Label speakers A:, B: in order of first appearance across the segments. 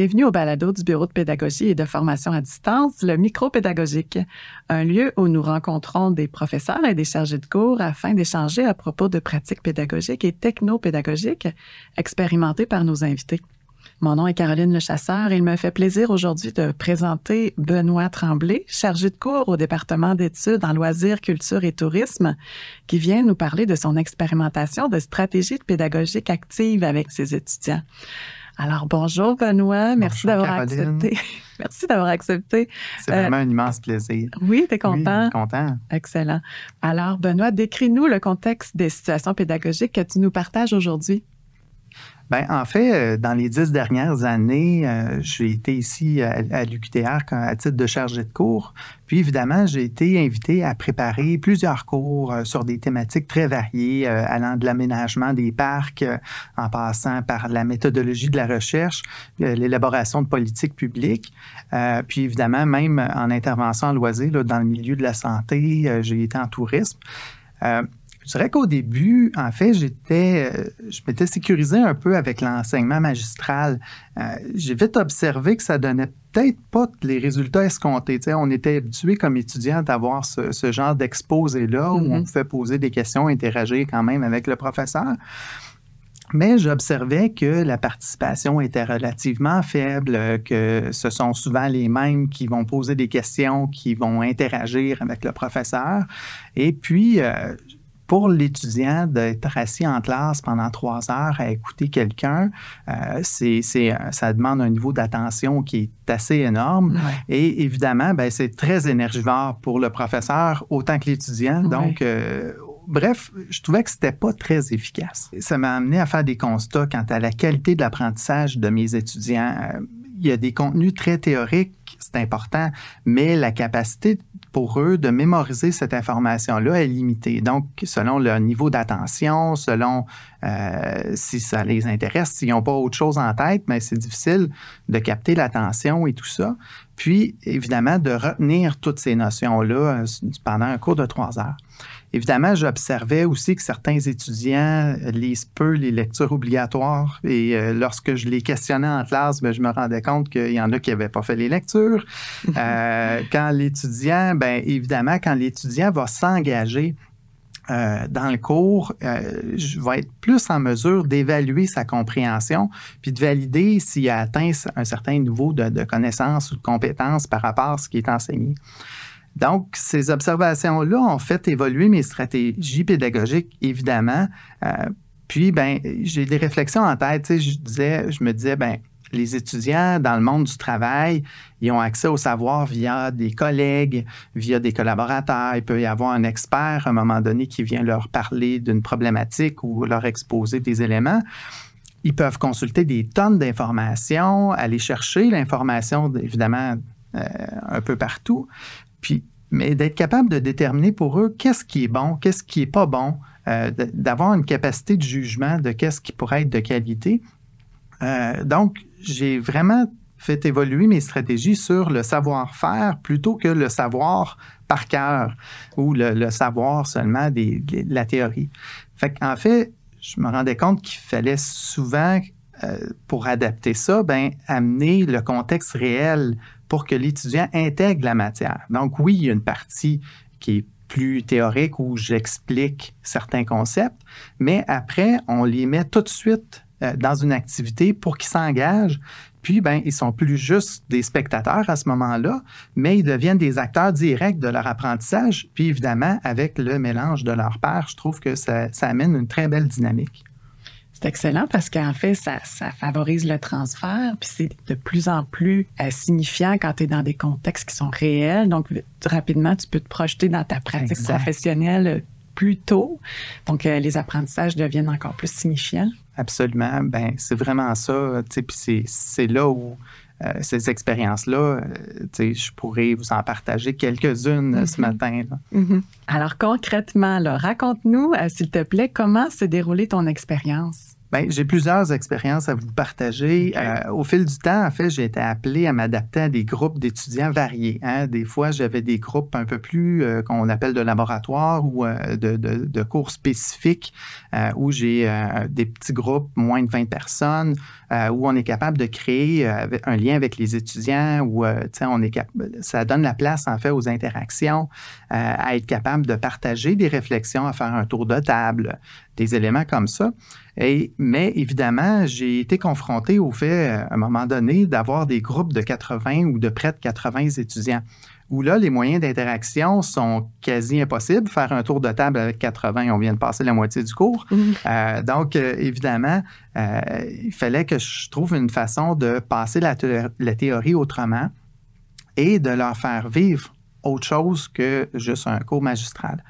A: Bienvenue au balado du Bureau de pédagogie et de formation à distance, le micro-pédagogique, un lieu où nous rencontrons des professeurs et des chargés de cours afin d'échanger à propos de pratiques pédagogiques et techno-pédagogiques expérimentées par nos invités. Mon nom est Caroline Le Chasseur et il me fait plaisir aujourd'hui de présenter Benoît Tremblay, chargé de cours au département d'études en loisirs, culture et tourisme, qui vient nous parler de son expérimentation de stratégie pédagogique active avec ses étudiants. Alors, bonjour Benoît, merci d'avoir accepté. merci d'avoir accepté.
B: C'est vraiment un immense plaisir.
A: Oui, tu es content?
B: Oui, content.
A: Excellent. Alors, Benoît, décris-nous le contexte des situations pédagogiques que tu nous partages aujourd'hui.
B: Bien, en fait, euh, dans les dix dernières années, euh, j'ai été ici à, l'UQTR à titre de chargé de cours. Puis, évidemment, j'ai été invité à préparer plusieurs cours euh, sur des thématiques très variées, allant de l'aménagement des parcs, en passant par la méthodologie de la recherche, l'élaboration de politiques publiques. puis, évidemment, même en intervention en loisir, dans le milieu de la santé, j'ai été en tourisme. Je dirais qu'au début, en fait, j'étais, euh, je m'étais sécurisé un peu avec l'enseignement magistral. Euh, j'ai vite observé que ça donnait peut-être pas les résultats escomptés. on était habitué comme étudiant d'avoir ce, genre d'exposé-là où on mm-hmm. pouvait poser des questions, interagir quand même avec le professeur. Mais j'observais que la participation était relativement faible, que ce sont souvent les mêmes qui vont poser des questions, qui vont interagir avec le professeur. Et puis, euh, pour l'étudiant d'être assis en classe pendant trois heures à écouter quelqu'un, euh, c'est, euh, ça demande un niveau d'attention qui est assez énorme. Et évidemment, ben, c'est très énergivore pour le professeur autant que l'étudiant. Donc, euh, bref, je trouvais que c'était pas très efficace. Ça m'a amené à faire des constats quant à la qualité de l'apprentissage de mes étudiants. il y a des contenus très théoriques, c'est important, mais la capacité pour eux, de mémoriser cette information-là est limitée. Donc, selon leur niveau d'attention, selon euh, si ça les intéresse, s'ils n'ont pas autre chose en tête, mais c'est difficile de capter l'attention et tout ça. Puis, évidemment, de retenir toutes ces notions-là euh, pendant un cours de trois heures. Évidemment, j'observais aussi que certains étudiants lisent peu les lectures obligatoires et euh, lorsque je les questionnais en classe, ben, je me rendais compte qu'il y en a qui n'avaient pas fait les lectures. Euh, quand l'étudiant, bien évidemment, quand l'étudiant va s'engager euh, dans le cours, je vais être plus en mesure d'évaluer sa compréhension, puis de valider s'il a atteint un certain niveau de, de connaissance ou de compétence par rapport à ce qui est enseigné. Donc, ces observations-là ont fait évoluer mes stratégies pédagogiques, évidemment. Euh, puis, ben, j'ai des réflexions en tête. Je disais, je me disais, ben, les étudiants dans le monde du travail, ils ont accès au savoir via des collègues, via des collaborateurs. Il peut y avoir un expert à un moment donné qui vient leur parler d'une problématique ou leur exposer des éléments. Ils peuvent consulter des tonnes d'informations, aller chercher l'information, évidemment, euh, un peu partout. Puis, mais d'être capable de déterminer pour eux qu'est-ce qui est bon, qu'est-ce qui est pas bon, euh, d'avoir une capacité de jugement de qu'est-ce qui pourrait être de qualité. Euh, donc, j'ai vraiment fait évoluer mes stratégies sur le savoir-faire plutôt que le savoir par cœur ou le, savoir seulement de la théorie. En fait, je me rendais compte qu'il fallait souvent, euh, pour adapter ça, ben, amener le contexte réel pour que l'étudiant intègre la matière. Donc oui, il y a une partie qui est plus théorique où j'explique certains concepts, mais après, on les met tout de suite euh, dans une activité pour qu'ils s'engagent. Puis, ben, ils sont plus juste des spectateurs à ce moment-là, mais ils deviennent des acteurs directs de leur apprentissage. Puis, évidemment, avec le mélange de leur père, je trouve que ça amène une très belle dynamique.
A: C'est excellent parce qu'en fait, ça, favorise le transfert, puis c'est de plus en plus euh, signifiant quand tu es dans des contextes qui sont réels. Donc, rapidement, tu peux te projeter dans ta pratique professionnelle euh, plus tôt. Donc, euh, les apprentissages deviennent encore plus signifiants.
B: Absolument. Ben, c'est vraiment ça. Puis c'est là où ces expériences-là, je pourrais vous en partager quelques-unes ce mm-hmm. matin.
A: Mm-hmm. Alors concrètement, raconte-nous, s'il te plaît, comment s'est déroulée ton expérience?
B: Bien, j'ai plusieurs expériences à vous partager. Euh, au fil du temps, en fait, j'ai été appelé à m'adapter à des groupes d'étudiants variés. Hein. Des fois, j'avais des groupes un peu plus euh, qu'on appelle de laboratoire ou euh, de, de, de, cours spécifiques où j'ai des petits groupes, moins de 20 personnes, où on est capable de créer un lien avec les étudiants, où on est ça donne la place, en fait, aux interactions, à être capable de partager des réflexions, à faire un tour de table, des éléments comme ça. Et, mais évidemment, j'ai été confronté au fait, à un moment donné, d'avoir des groupes de 80 ou de près de 80 étudiants, où là, les moyens d'interaction sont quasi impossibles. Faire un tour de table avec 80, on vient de passer la moitié du cours. Euh, donc, euh, évidemment, euh, il fallait que je trouve une façon de passer la, la théorie autrement et de leur faire vivre autre chose que juste un cours magistral.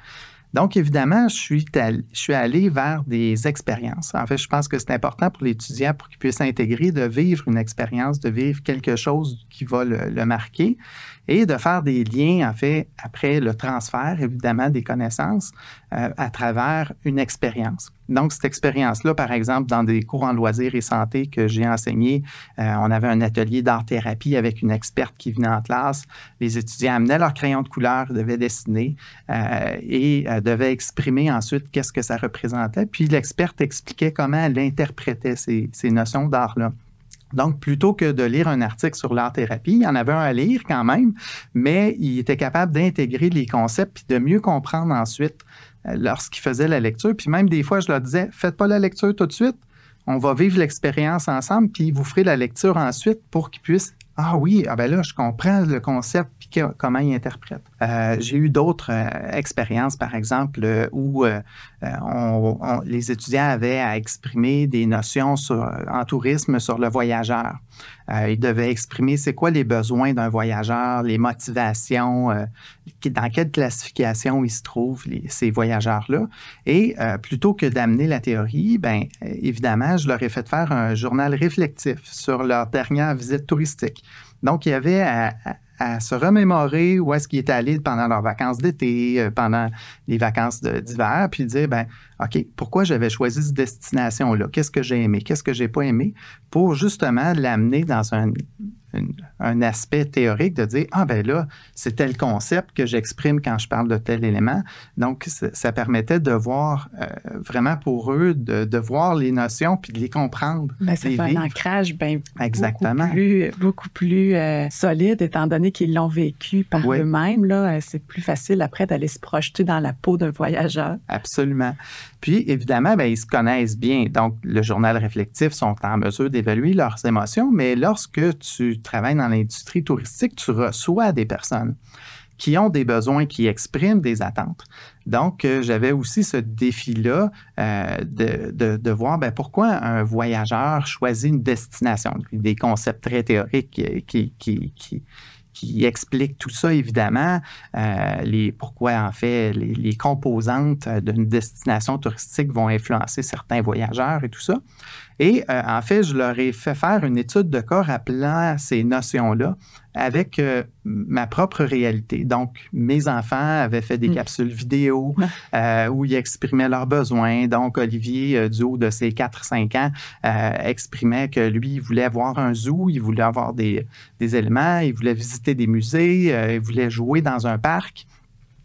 B: Donc, évidemment, je suis, allé, je suis allé vers des expériences. En fait, je pense que c'est important pour l'étudiant pour qu'il puisse s'intégrer, de vivre une expérience, de vivre quelque chose qui va le marquer et de faire des liens, en fait, après le transfert, évidemment, des connaissances euh, à travers une expérience. Donc, cette expérience-là, par exemple, dans des cours en loisirs et santé que j'ai enseigné, euh, on avait un atelier d'art-thérapie avec une experte qui venait en classe. Les étudiants amenaient leur crayon de couleur, devaient dessiner euh, et devaient exprimer ensuite qu'est-ce que ça représentait. Puis l'experte expliquait comment elle interprétait ces, ces notions d'art-là. Donc, plutôt que de lire un article sur l'art-thérapie, il y en avait un à lire quand même, mais il était capable d'intégrer les concepts et de mieux comprendre ensuite euh, lorsqu'il faisait la lecture. Puis même des fois, je leur disais, faites pas la lecture tout de suite, on va vivre l'expérience ensemble, puis vous ferez la lecture ensuite pour qu'ils puissent ah oui, ah ben là, je comprends le concept puis comment il interprète. Euh, j'ai eu d'autres euh, expériences, par exemple, où les étudiants avaient à exprimer des notions en tourisme sur le voyageur. ils devaient exprimer c'est quoi les besoins d'un voyageur, les motivations, dans quelle classification ils se trouvent, ces voyageurs-là. Et plutôt que d'amener la théorie, ben évidemment, je leur ai fait faire un journal réflectif sur leur dernière visite touristique. Donc, il y avait à, se remémorer où est-ce qu'ils étaient allés pendant leurs vacances d'été, euh, pendant les vacances d'hiver, puis dire, ben, OK, pourquoi j'avais choisi cette destination-là? Qu'est-ce que j'ai aimé? Qu'est-ce que j'ai pas aimé? Pour justement l'amener dans un, un aspect théorique de dire ah ben là c'est tel concept que j'exprime quand je parle de tel élément donc ça, permettait de voir euh, vraiment pour eux de, voir les notions puis de les comprendre
A: ben, ça fait un ancrage ben, Exactement. beaucoup plus, beaucoup plus euh, solide étant donné qu'ils l'ont vécu par eux-mêmes euh, c'est plus facile après d'aller se projeter dans la peau d'un voyageur
B: absolument puis, évidemment, ben, ils se connaissent bien. Donc, le journal réflectif sont en mesure d'évaluer leurs émotions, mais lorsque tu travailles dans l'industrie touristique, tu reçois des personnes qui ont des besoins, qui expriment des attentes. Donc, euh, j'avais aussi ce défi-là euh, de, de, voir ben, pourquoi un voyageur choisit une destination. Des concepts très théoriques qui qui explique tout ça, évidemment, euh, les, pourquoi, en fait, les, composantes d'une destination touristique vont influencer certains voyageurs et tout ça. Et euh, en fait, je leur ai fait faire une étude de cas rappelant ces notions-là avec euh, ma propre réalité. Donc, mes enfants avaient fait des mm. capsules vidéo euh, où ils exprimaient leurs besoins. Donc, Olivier, du haut de ses 4-5 ans, exprimait que lui, il voulait avoir un zoo, il voulait avoir des, des éléments, il voulait visiter des musées, il voulait jouer dans un parc.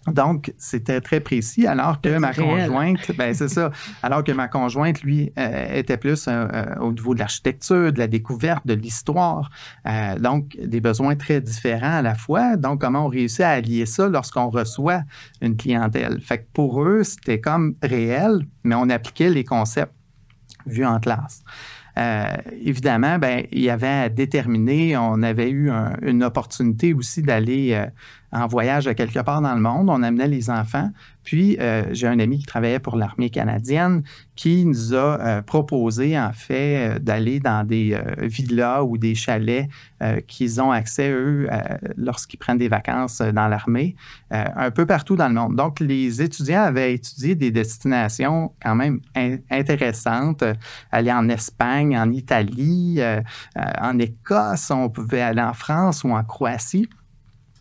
B: Donc, c'était très précis, alors que ma conjointe, ben c'est ça, alors que ma conjointe, lui, euh, était plus euh, euh, au niveau de l'architecture, de la découverte, de l'histoire. donc, des besoins très différents à la fois. Donc, comment on réussit à allier ça lorsqu'on reçoit une clientèle? Fait que pour eux, c'était comme réel, mais on appliquait les concepts vus en classe. évidemment, ben, il y avait à déterminer, on avait eu une opportunité aussi d'aller en voyage quelque part dans le monde. On amenait les enfants. Puis, euh, j'ai un ami qui travaillait pour l'armée canadienne qui nous a euh, proposé, en fait, euh, d'aller dans des villas ou des chalets qu'ils ont accès, eux, lorsqu'ils prennent des vacances dans l'armée, un peu partout dans le monde. Donc, les étudiants avaient étudié des destinations quand même intéressantes, aller en Espagne, en Italie, en Écosse, on pouvait aller en France ou en Croatie.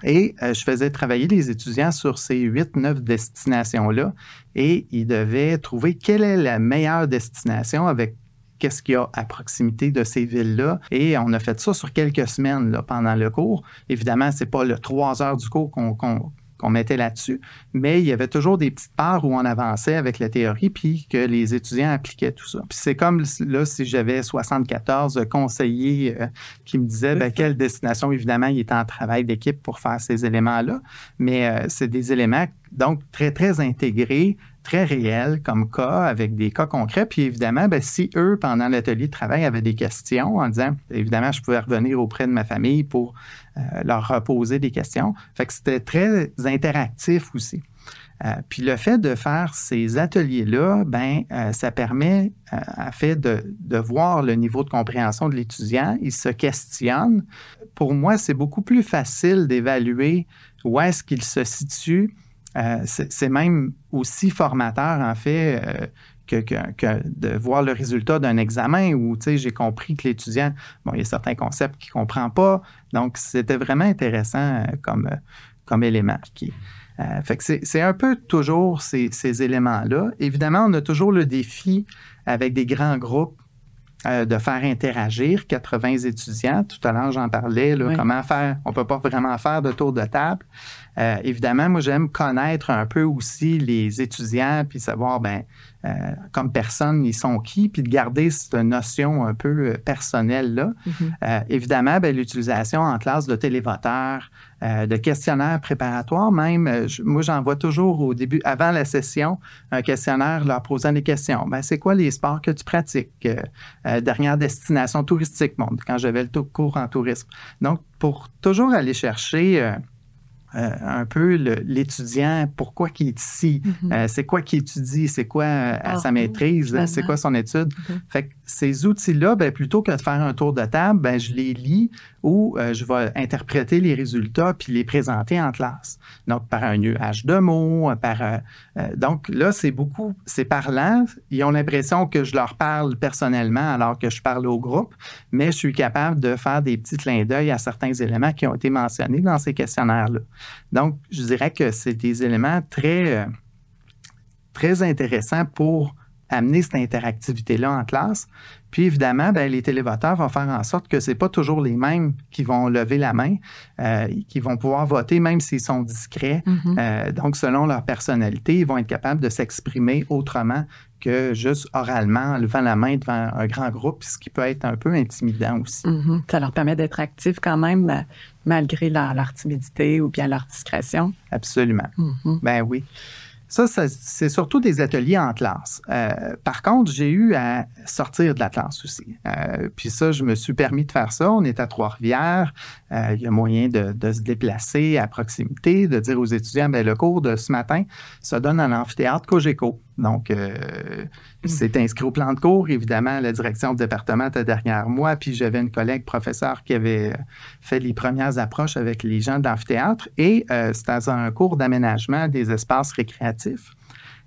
B: Et euh, je faisais travailler les étudiants sur ces huit, neuf destinations-là et ils devaient trouver quelle est la meilleure destination avec qu'est-ce qu'il y a à proximité de ces villes-là. Et on a fait ça sur quelques semaines pendant le cours. Évidemment, c'est pas le trois heures du cours qu'on qu'on mettait là-dessus, mais il y avait toujours des petites parts où on avançait avec la théorie, puis que les étudiants appliquaient tout ça. Puis c'est comme là, si j'avais 74 conseillers euh, qui me disaient ben, quelle destination, évidemment, il était en travail d'équipe pour faire ces éléments-là, mais euh, c'est des éléments donc très, très intégrés, très réels comme cas, avec des cas concrets. Puis évidemment, ben, si eux, pendant l'atelier de travail, avaient des questions en disant, évidemment, je pouvais revenir auprès de ma famille pour euh, leur poser des questions. Fait que c'était très interactif aussi. Euh, puis le fait de faire ces ateliers-là, ben, euh, ça permet à fait de, de, voir le niveau de compréhension de l'étudiant. Il se questionne. Pour moi, c'est beaucoup plus facile d'évaluer où est-ce qu'il se situe euh, c'est même aussi formateur, en fait, euh, que, de voir le résultat d'un examen où, j'ai compris que l'étudiant, bon, il y a certains concepts qu'il ne comprend pas. Donc, c'était vraiment intéressant euh, comme, comme élément. Qui, fait que c'est un peu toujours ces, ces éléments-là. Évidemment, on a toujours le défi avec des grands groupes de faire interagir 80 étudiants. Tout à l'heure, j'en parlais, comment faire. On ne peut pas vraiment faire de tour de table. Euh, évidemment, moi, j'aime connaître un peu aussi les étudiants, puis savoir, ben, euh, comme personne, ils sont qui, puis de garder cette notion un peu euh, personnelle-là. Mm-hmm. évidemment, ben, l'utilisation en classe de télévoteurs, de questionnaires préparatoires même. moi, j'envoie toujours au début, avant la session, un questionnaire leur posant des questions. Ben, c'est quoi les sports que tu pratiques? dernière destination touristique, quand j'avais le cours en tourisme. Donc, pour toujours aller chercher euh, un peu l'étudiant, pourquoi il est ici, mm-hmm. euh, c'est quoi qu'il étudie, c'est quoi euh, ah, sa maîtrise, c'est quoi son étude. Mm-hmm. Fait que ces outils-là, ben, plutôt que de faire un tour de table, ben, je les lis ou je vais interpréter les résultats puis les présenter en classe. Donc, par un nuage de mots, par... donc là, c'est beaucoup, c'est parlant. Ils ont l'impression que je leur parle personnellement alors que je parle au groupe, mais je suis capable de faire des petits clins d'œil à certains éléments qui ont été mentionnés dans ces questionnaires-là. Donc, je dirais que c'est des éléments très, euh, très intéressants pour amener cette interactivité-là en classe. Puis évidemment, ben, les télévoteurs vont faire en sorte que ce n'est pas toujours les mêmes qui vont lever la main, euh, qui vont pouvoir voter même s'ils sont discrets. Mm-hmm. Euh, donc, selon leur personnalité, ils vont être capables de s'exprimer autrement que juste oralement, en levant la main devant un grand groupe, ce qui peut être un peu intimidant aussi.
A: Mm-hmm. Ça leur permet d'être actifs quand même, euh, malgré leur, timidité ou bien leur discrétion.
B: Absolument. Mm-hmm. Ben oui. Ça, c'est surtout des ateliers en classe. Euh, par contre, j'ai eu à sortir de la classe aussi. Euh, puis ça, je me suis permis de faire ça. On est à Trois-Rivières. Euh, il y a moyen de, se déplacer à proximité, de dire aux étudiants, bien, le cours de ce matin se donne à l'amphithéâtre Cogeco. Donc, mm. c'est inscrit au plan de cours. Évidemment, la direction du département était derrière moi. Puis j'avais une collègue professeure qui avait fait les premières approches avec les gens de l'amphithéâtre. Et c'était un cours d'aménagement des espaces récréatifs.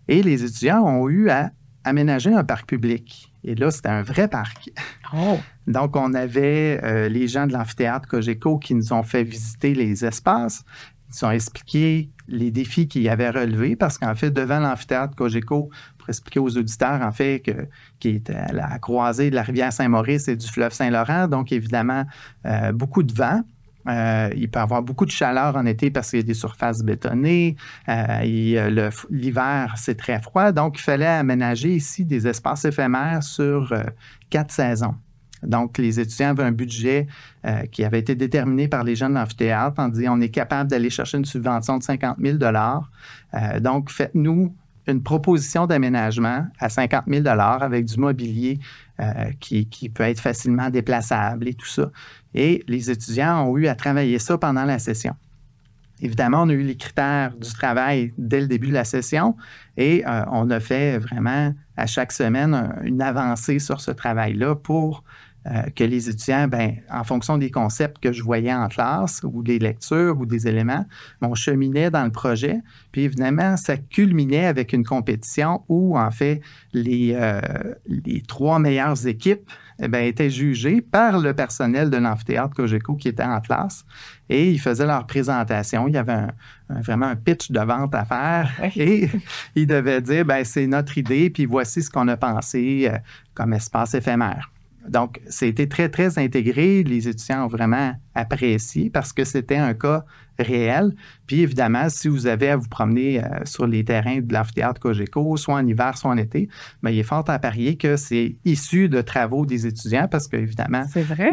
B: Et les étudiants ont eu à aménager un parc public. Et là, c'était un vrai parc. Oh. Donc, on avait euh, les gens de l'amphithéâtre Cogeco qui nous ont fait visiter les espaces. Ils nous ont expliqué les défis qu'ils avaient relevés parce qu'en fait, devant l'amphithéâtre Cogeco, pour expliquer aux auditeurs, en fait, que, qui est à la croisée de la rivière Saint-Maurice et du fleuve Saint-Laurent, donc évidemment, euh, beaucoup de vent. Euh, il peut y avoir beaucoup de chaleur en été parce qu'il y a des surfaces bétonnées. Euh, l'hiver, c'est très froid. Donc, il fallait aménager ici des espaces éphémères sur euh, quatre saisons. Donc, les étudiants avaient un budget qui avait été déterminé par les gens de l'amphithéâtre disant on est capable d'aller chercher une subvention de 50 000 Donc, faites-nous une proposition d'aménagement à 50 000 avec du mobilier qui, qui, peut être facilement déplaçable et tout ça. Et les étudiants ont eu à travailler ça pendant la session. Évidemment, on a eu les critères du travail dès le début de la session et euh, on a fait vraiment à chaque semaine une avancée sur ce travail-là pour euh, que les étudiants, ben, en fonction des concepts que je voyais en classe ou des lectures ou des éléments, on cheminait dans le projet. Puis évidemment, ça culminait avec une compétition où, en fait, les, euh, les trois meilleures équipes eh ben, étaient jugées par le personnel de l'amphithéâtre Cogeco qui était en classe et ils faisaient leur présentation. Il y avait vraiment un pitch de vente à faire et ils devaient dire ben, c'est notre idée, puis voici ce qu'on a pensé euh, comme espace éphémère. Donc, c'était très, très intégré. Les étudiants ont vraiment apprécié parce que c'était un cas réel. Puis, évidemment, si vous avez à vous promener euh, sur les terrains de l'amphithéâtre Cogeco, soit en hiver, soit en été, bien, il est fort à parier que c'est issu de travaux des étudiants parce qu'évidemment,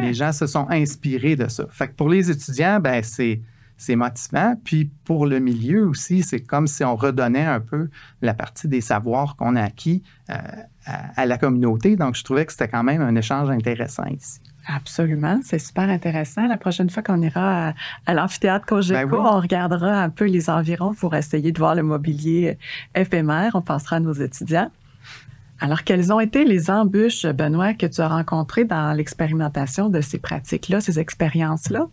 B: les gens se sont inspirés de ça. Fait que pour les étudiants, ben c'est c'est motivant. Puis pour le milieu aussi, c'est comme si on redonnait un peu la partie des savoirs qu'on a acquis euh, à, la communauté. Donc, je trouvais que c'était quand même un échange intéressant ici.
A: Absolument, c'est super intéressant. La prochaine fois qu'on ira à, l'amphithéâtre Cogeco, ben on regardera un peu les environs pour essayer de voir le mobilier éphémère. On pensera à nos étudiants. Alors, quelles ont été les embûches, Benoît, que tu as rencontrées dans l'expérimentation de ces pratiques-là, ces expériences-là?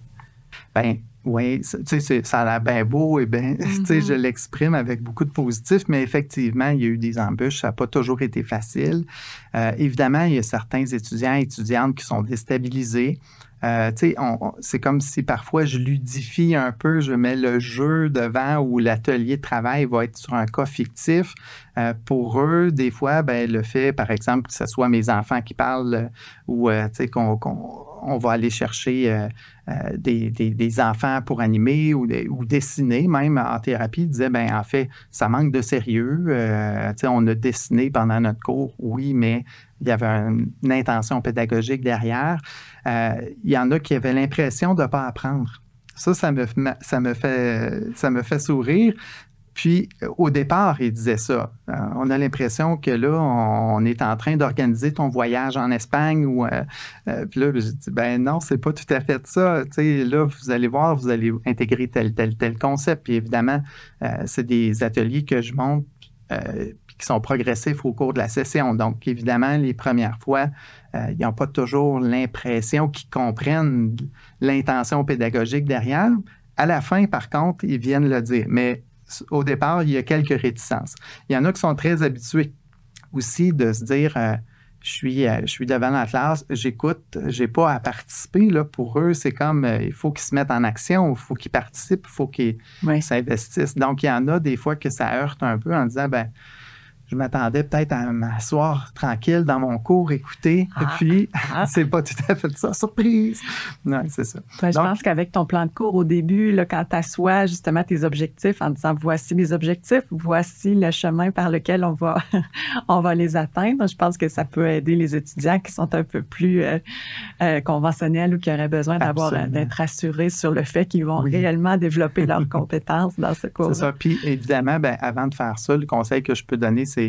B: Bien, oui, tu sais, ça a l'air bien beau et bien, tu sais, je mm-hmm. l'exprime avec beaucoup de positif, mais effectivement, il y a eu des embûches, ça n'a pas toujours été facile. Euh, évidemment, il y a certains étudiants et étudiantes qui sont déstabilisés. Euh, c'est comme si parfois je ludifie un peu, je mets le jeu devant où l'atelier de travail va être sur un cas fictif. Euh, pour eux, des fois, ben, le fait, par exemple, que ce soit mes enfants qui parlent euh, ou qu'on on va aller chercher des, enfants pour animer ou, ou, dessiner, même en thérapie, disait, ben en fait, ça manque de sérieux. on a dessiné pendant notre cours, oui, mais il y avait une intention pédagogique derrière. Euh, il y en a qui avaient l'impression de ne pas apprendre. Ça, ça me, ça, me fait, ça me fait sourire. Puis, au départ, il disait ça. Euh, on a l'impression que là, on, est en train d'organiser ton voyage en Espagne. Ou, euh, puis là, je dis, ben non, c'est pas tout à fait ça. Tu là, vous allez voir, vous allez intégrer tel, tel, tel concept. Puis évidemment, c'est des ateliers que je monte qui sont progressifs au cours de la session. Donc, évidemment, les premières fois, euh, ils n'ont pas toujours l'impression qu'ils comprennent l'intention pédagogique derrière. À la fin, par contre, ils viennent le dire. Mais au départ, il y a quelques réticences. Il y en a qui sont très habitués aussi de se dire euh, je, suis, euh, je suis devant la classe, j'écoute, j'ai pas à participer. Là, pour eux, c'est comme il faut qu'ils se mettent en action, il faut qu'ils participent, il faut qu'ils s'investissent. Donc, il y en a des fois que ça heurte un peu en disant ben je m'attendais peut-être à m'asseoir tranquille dans mon cours, écouter, et ah. puis ah. c'est pas tout à fait ça. Surprise! Non, c'est ça.
A: Ben, je pense qu'avec ton plan de cours au début, là, quand tu assois justement tes objectifs en disant voici mes objectifs, voici le chemin par lequel on va, on va les atteindre, je pense que ça peut aider les étudiants qui sont un peu plus euh, euh, conventionnels ou qui auraient besoin d'avoir d'être assurés sur le fait qu'ils vont réellement développer leurs compétences dans ce cours.
B: C'est ça. Puis évidemment, ben, avant de faire ça, le conseil que je peux donner, c'est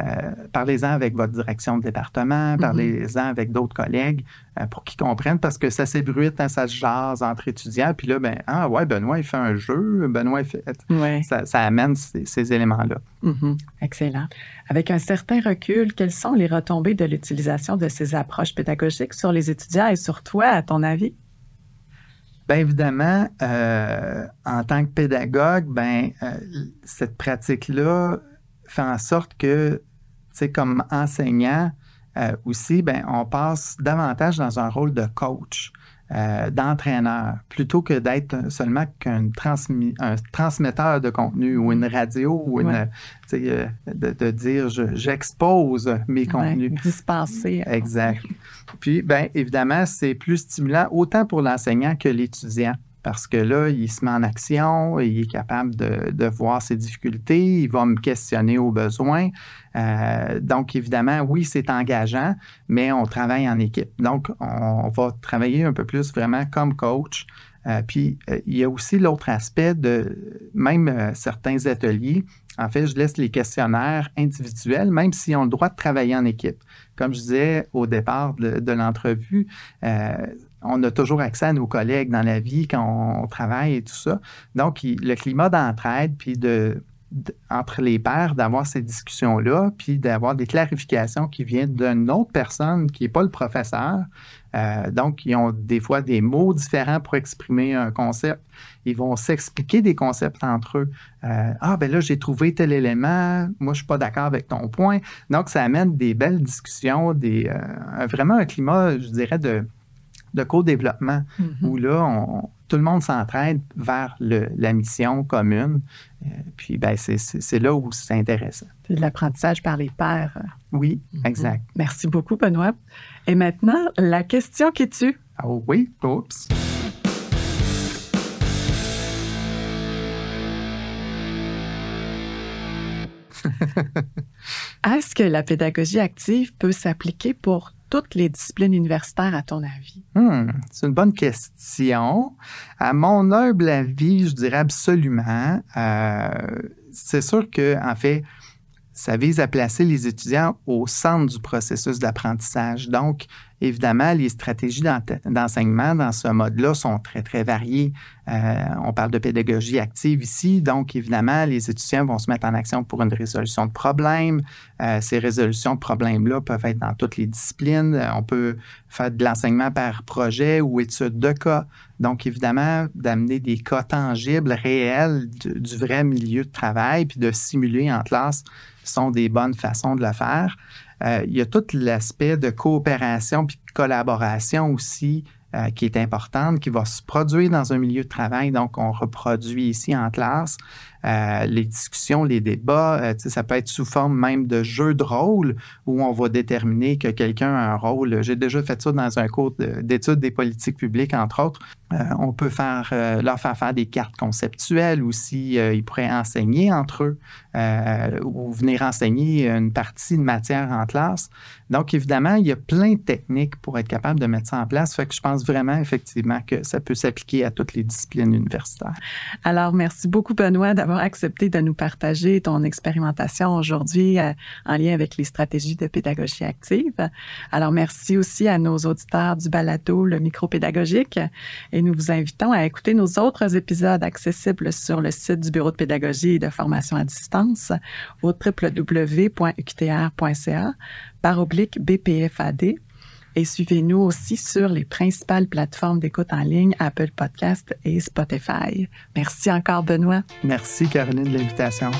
B: euh, parlez-en avec votre direction de département, mm-hmm. parlez-en avec d'autres collègues euh, pour qu'ils comprennent parce que ça s'ébruite, hein, ça se jase entre étudiants. Puis là, ben, ah ouais, Benoît, il fait un jeu, Benoît, il fait. Ça, amène ces, éléments-là.
A: Mm-hmm. Excellent. Avec un certain recul, quelles sont les retombées de l'utilisation de ces approches pédagogiques sur les étudiants et sur toi, à ton avis?
B: Bien évidemment, euh, en tant que pédagogue, ben, cette pratique-là, fait en sorte que, tu sais, comme enseignant euh, aussi, ben, on passe davantage dans un rôle de coach. Euh, d'entraîneur, plutôt que d'être seulement qu'un un transmetteur de contenu ou une radio ou une, euh, de, de, dire j'expose mes contenus.
A: Dispenser.
B: Exact. Puis, bien évidemment, c'est plus stimulant autant pour l'enseignant que l'étudiant parce que là, il se met en action, il est capable de, voir ses difficultés, il va me questionner au besoin. Euh, donc, évidemment, oui, c'est engageant, mais on travaille en équipe. Donc, on, va travailler un peu plus vraiment comme coach. Euh, puis, euh, il y a aussi l'autre aspect de même certains ateliers. En fait, je laisse les questionnaires individuels, même s'ils ont le droit de travailler en équipe. Comme je disais au départ de, de l'entrevue, on a toujours accès à nos collègues dans la vie quand on travaille et tout ça. Donc, le climat d'entraide puis de, entre les pairs d'avoir ces discussions-là, puis d'avoir des clarifications qui viennent d'une autre personne qui n'est pas le professeur. Euh, donc, ils ont des fois des mots différents pour exprimer un concept. Ils vont s'expliquer des concepts entre eux. Euh, ah, ben là, j'ai trouvé tel élément. Moi, je suis pas d'accord avec ton point. Donc, ça amène des belles discussions, des, vraiment un climat, je dirais, de, de co-développement mm-hmm. où là, on, tout le monde s'entraide vers la mission commune. Euh, puis, ben, c'est là où c'est intéressant.
A: C'est l'apprentissage par les pairs.
B: Oui, mm-hmm. exact.
A: Merci beaucoup, Benoît. Et maintenant, la question qui tue.
B: Oh oui, oups.
A: Est-ce que la pédagogie active peut s'appliquer pour toutes les disciplines universitaires, à ton avis?
B: Hmm, c'est une bonne question. À mon humble avis, je dirais absolument. Euh, c'est sûr que, en fait, ça vise à placer les étudiants au centre du processus d'apprentissage. Donc, évidemment, les stratégies d'enseignement dans ce mode-là sont très, très variées. Euh, on parle de pédagogie active ici. Donc, évidemment, les étudiants vont se mettre en action pour une résolution de problèmes. Euh, ces résolutions de problèmes-là peuvent être dans toutes les disciplines. Euh, on peut faire de l'enseignement par projet ou étude de cas. Donc, évidemment, d'amener des cas tangibles, réels du vrai milieu de travail, puis de simuler en classe sont des bonnes façons de le faire. Euh, il y a tout l'aspect de coopération puis de collaboration aussi euh, qui est importante, qui va se produire dans un milieu de travail. Donc, on reproduit ici en classe. Euh, les discussions, les débats, euh, ça peut être sous forme même de jeu de rôle où on va déterminer que quelqu'un a un rôle. J'ai déjà fait ça dans un cours d'études des politiques publiques, entre autres. Euh, on peut faire, leur faire faire des cartes conceptuelles ou si ils pourraient enseigner entre eux ou venir enseigner une partie de matière en classe. Donc, évidemment, il y a plein de techniques pour être capable de mettre ça en place. Fait que je pense vraiment, effectivement, que ça peut s'appliquer à toutes les disciplines universitaires.
A: Alors, merci beaucoup, Benoît, d'avoir accepté de nous partager ton expérimentation aujourd'hui euh, en lien avec les stratégies de pédagogie active. Alors, merci aussi à nos auditeurs du balado, le micro pédagogique, et nous vous invitons à écouter nos autres épisodes accessibles sur le site du Bureau de pédagogie et de formation à distance au www.uqtr.ca par oblique BPFAD et suivez-nous aussi sur les principales plateformes d'écoute en ligne, Apple Podcast et Spotify. Merci encore, Benoît.
B: Merci, Caroline, de l'invitation.